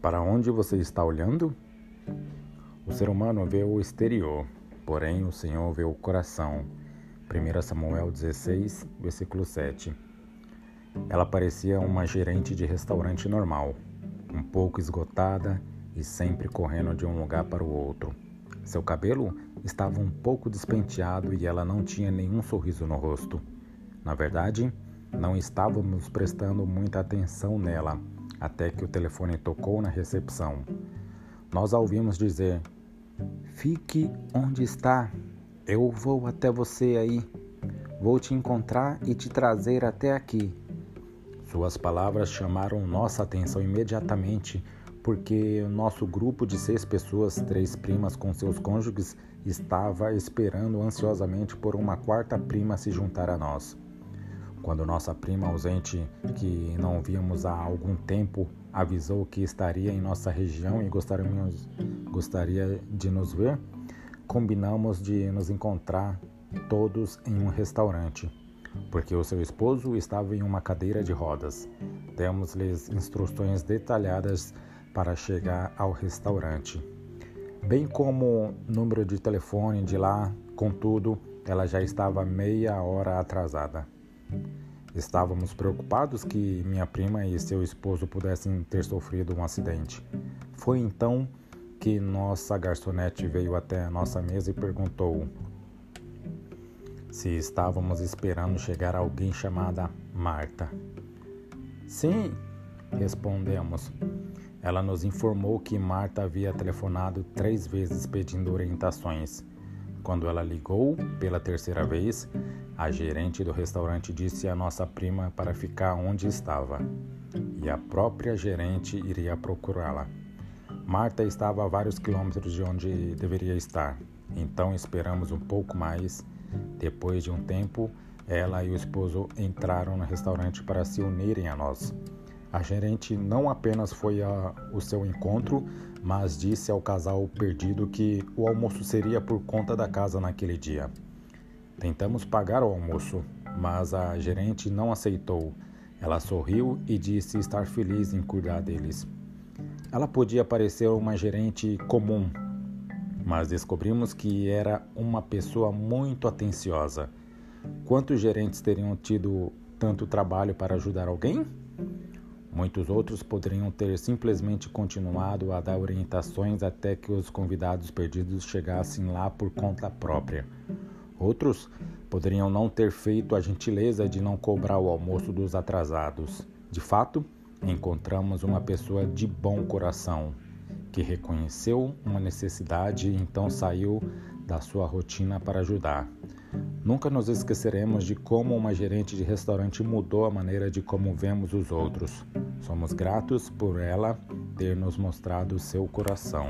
Para onde você está olhando? O ser humano vê o exterior, porém o Senhor vê o coração. 1 Samuel 16, versículo 7. Ela parecia uma gerente de restaurante normal, um pouco esgotada e sempre correndo de um lugar para o outro. Seu cabelo estava um pouco despenteado e ela não tinha nenhum sorriso no rosto. Na verdade, não estávamos prestando muita atenção nela até que o telefone tocou na recepção. Nós a ouvimos dizer: Fique onde está, eu vou até você aí. Vou te encontrar e te trazer até aqui. Suas palavras chamaram nossa atenção imediatamente, porque nosso grupo de seis pessoas, três primas com seus cônjuges, estava esperando ansiosamente por uma quarta prima se juntar a nós. Quando nossa prima ausente, que não víamos há algum tempo, avisou que estaria em nossa região e gostaríamos, gostaria de nos ver, combinamos de nos encontrar todos em um restaurante, porque o seu esposo estava em uma cadeira de rodas. Demos-lhes instruções detalhadas para chegar ao restaurante, bem como número de telefone de lá, contudo, ela já estava meia hora atrasada. Estávamos preocupados que minha prima e seu esposo pudessem ter sofrido um acidente. Foi então que nossa garçonete veio até a nossa mesa e perguntou se estávamos esperando chegar alguém chamada Marta. Sim, respondemos. Ela nos informou que Marta havia telefonado três vezes pedindo orientações. Quando ela ligou pela terceira vez, a gerente do restaurante disse à nossa prima para ficar onde estava e a própria gerente iria procurá-la. Marta estava a vários quilômetros de onde deveria estar, então esperamos um pouco mais. Depois de um tempo, ela e o esposo entraram no restaurante para se unirem a nós. A gerente não apenas foi ao seu encontro, mas disse ao casal perdido que o almoço seria por conta da casa naquele dia. Tentamos pagar o almoço, mas a gerente não aceitou. Ela sorriu e disse estar feliz em cuidar deles. Ela podia parecer uma gerente comum, mas descobrimos que era uma pessoa muito atenciosa. Quantos gerentes teriam tido tanto trabalho para ajudar alguém? Muitos outros poderiam ter simplesmente continuado a dar orientações até que os convidados perdidos chegassem lá por conta própria. Outros poderiam não ter feito a gentileza de não cobrar o almoço dos atrasados. De fato, encontramos uma pessoa de bom coração que reconheceu uma necessidade e então saiu da sua rotina para ajudar. Nunca nos esqueceremos de como uma gerente de restaurante mudou a maneira de como vemos os outros. Somos gratos por ela ter nos mostrado seu coração.